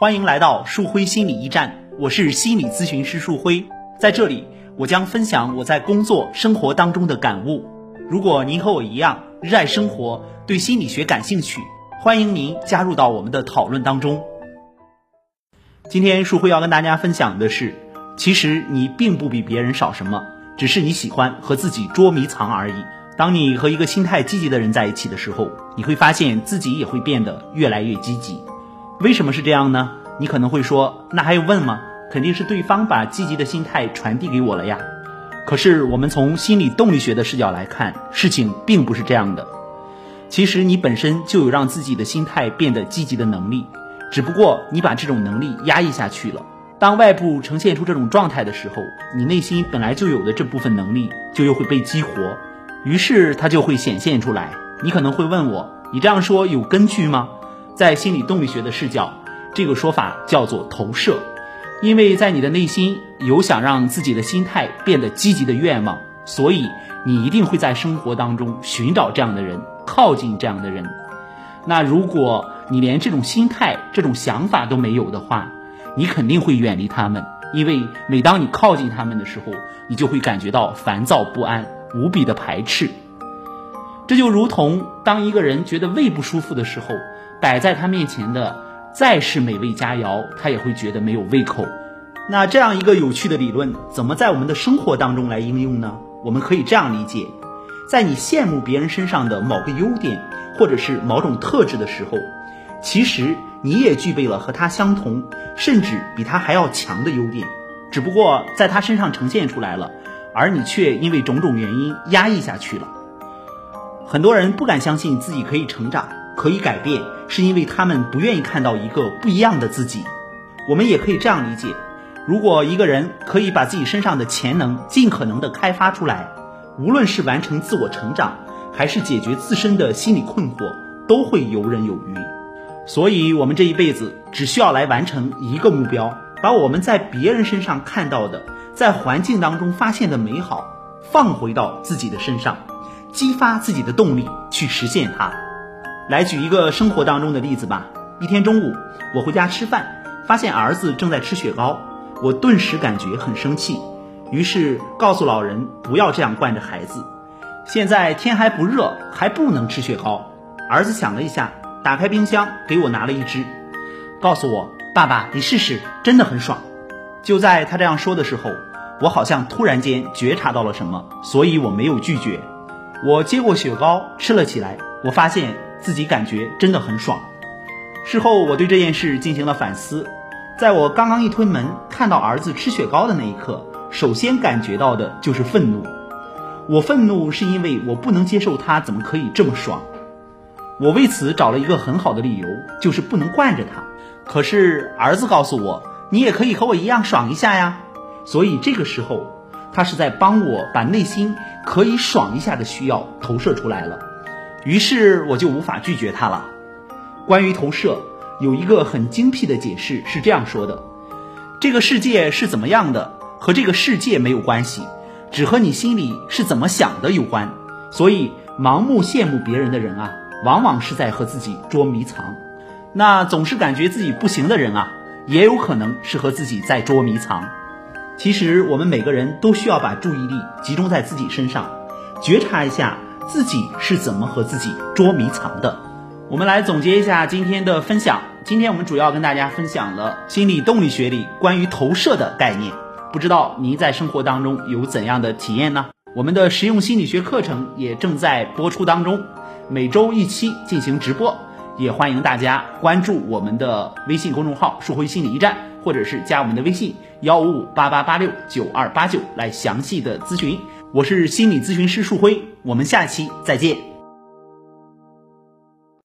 欢迎来到树辉心理驿站，我是心理咨询师树辉，在这里我将分享我在工作生活当中的感悟。如果您和我一样热爱生活，对心理学感兴趣，欢迎您加入到我们的讨论当中。今天树辉要跟大家分享的是，其实你并不比别人少什么，只是你喜欢和自己捉迷藏而已。当你和一个心态积极的人在一起的时候，你会发现自己也会变得越来越积极。为什么是这样呢？你可能会说，那还用问吗？肯定是对方把积极的心态传递给我了呀。可是我们从心理动力学的视角来看，事情并不是这样的。其实你本身就有让自己的心态变得积极的能力。只不过你把这种能力压抑下去了。当外部呈现出这种状态的时候，你内心本来就有的这部分能力就又会被激活，于是它就会显现出来。你可能会问我，你这样说有根据吗？在心理动力学的视角，这个说法叫做投射，因为在你的内心有想让自己的心态变得积极的愿望，所以你一定会在生活当中寻找这样的人，靠近这样的人。那如果你连这种心态、这种想法都没有的话，你肯定会远离他们，因为每当你靠近他们的时候，你就会感觉到烦躁不安、无比的排斥。这就如同当一个人觉得胃不舒服的时候，摆在他面前的再是美味佳肴，他也会觉得没有胃口。那这样一个有趣的理论，怎么在我们的生活当中来应用呢？我们可以这样理解：在你羡慕别人身上的某个优点。或者是某种特质的时候，其实你也具备了和他相同，甚至比他还要强的优点，只不过在他身上呈现出来了，而你却因为种种原因压抑下去了。很多人不敢相信自己可以成长，可以改变，是因为他们不愿意看到一个不一样的自己。我们也可以这样理解：如果一个人可以把自己身上的潜能尽可能的开发出来，无论是完成自我成长。还是解决自身的心理困惑，都会游刃有余。所以，我们这一辈子只需要来完成一个目标：把我们在别人身上看到的，在环境当中发现的美好，放回到自己的身上，激发自己的动力去实现它。来举一个生活当中的例子吧。一天中午，我回家吃饭，发现儿子正在吃雪糕，我顿时感觉很生气，于是告诉老人不要这样惯着孩子。现在天还不热，还不能吃雪糕。儿子想了一下，打开冰箱给我拿了一只，告诉我：“爸爸，你试试，真的很爽。”就在他这样说的时候，我好像突然间觉察到了什么，所以我没有拒绝。我接过雪糕吃了起来，我发现自己感觉真的很爽。事后我对这件事进行了反思，在我刚刚一推门看到儿子吃雪糕的那一刻，首先感觉到的就是愤怒。我愤怒是因为我不能接受他怎么可以这么爽，我为此找了一个很好的理由，就是不能惯着他。可是儿子告诉我，你也可以和我一样爽一下呀。所以这个时候，他是在帮我把内心可以爽一下的需要投射出来了，于是我就无法拒绝他了。关于投射，有一个很精辟的解释是这样说的：这个世界是怎么样的，和这个世界没有关系。只和你心里是怎么想的有关，所以盲目羡慕别人的人啊，往往是在和自己捉迷藏。那总是感觉自己不行的人啊，也有可能是和自己在捉迷藏。其实我们每个人都需要把注意力集中在自己身上，觉察一下自己是怎么和自己捉迷藏的。我们来总结一下今天的分享。今天我们主要跟大家分享了心理动力学里关于投射的概念。不知道您在生活当中有怎样的体验呢？我们的实用心理学课程也正在播出当中，每周一期进行直播，也欢迎大家关注我们的微信公众号“树辉心理驿站”，或者是加我们的微信幺五五八八八六九二八九来详细的咨询。我是心理咨询师树辉，我们下期再见。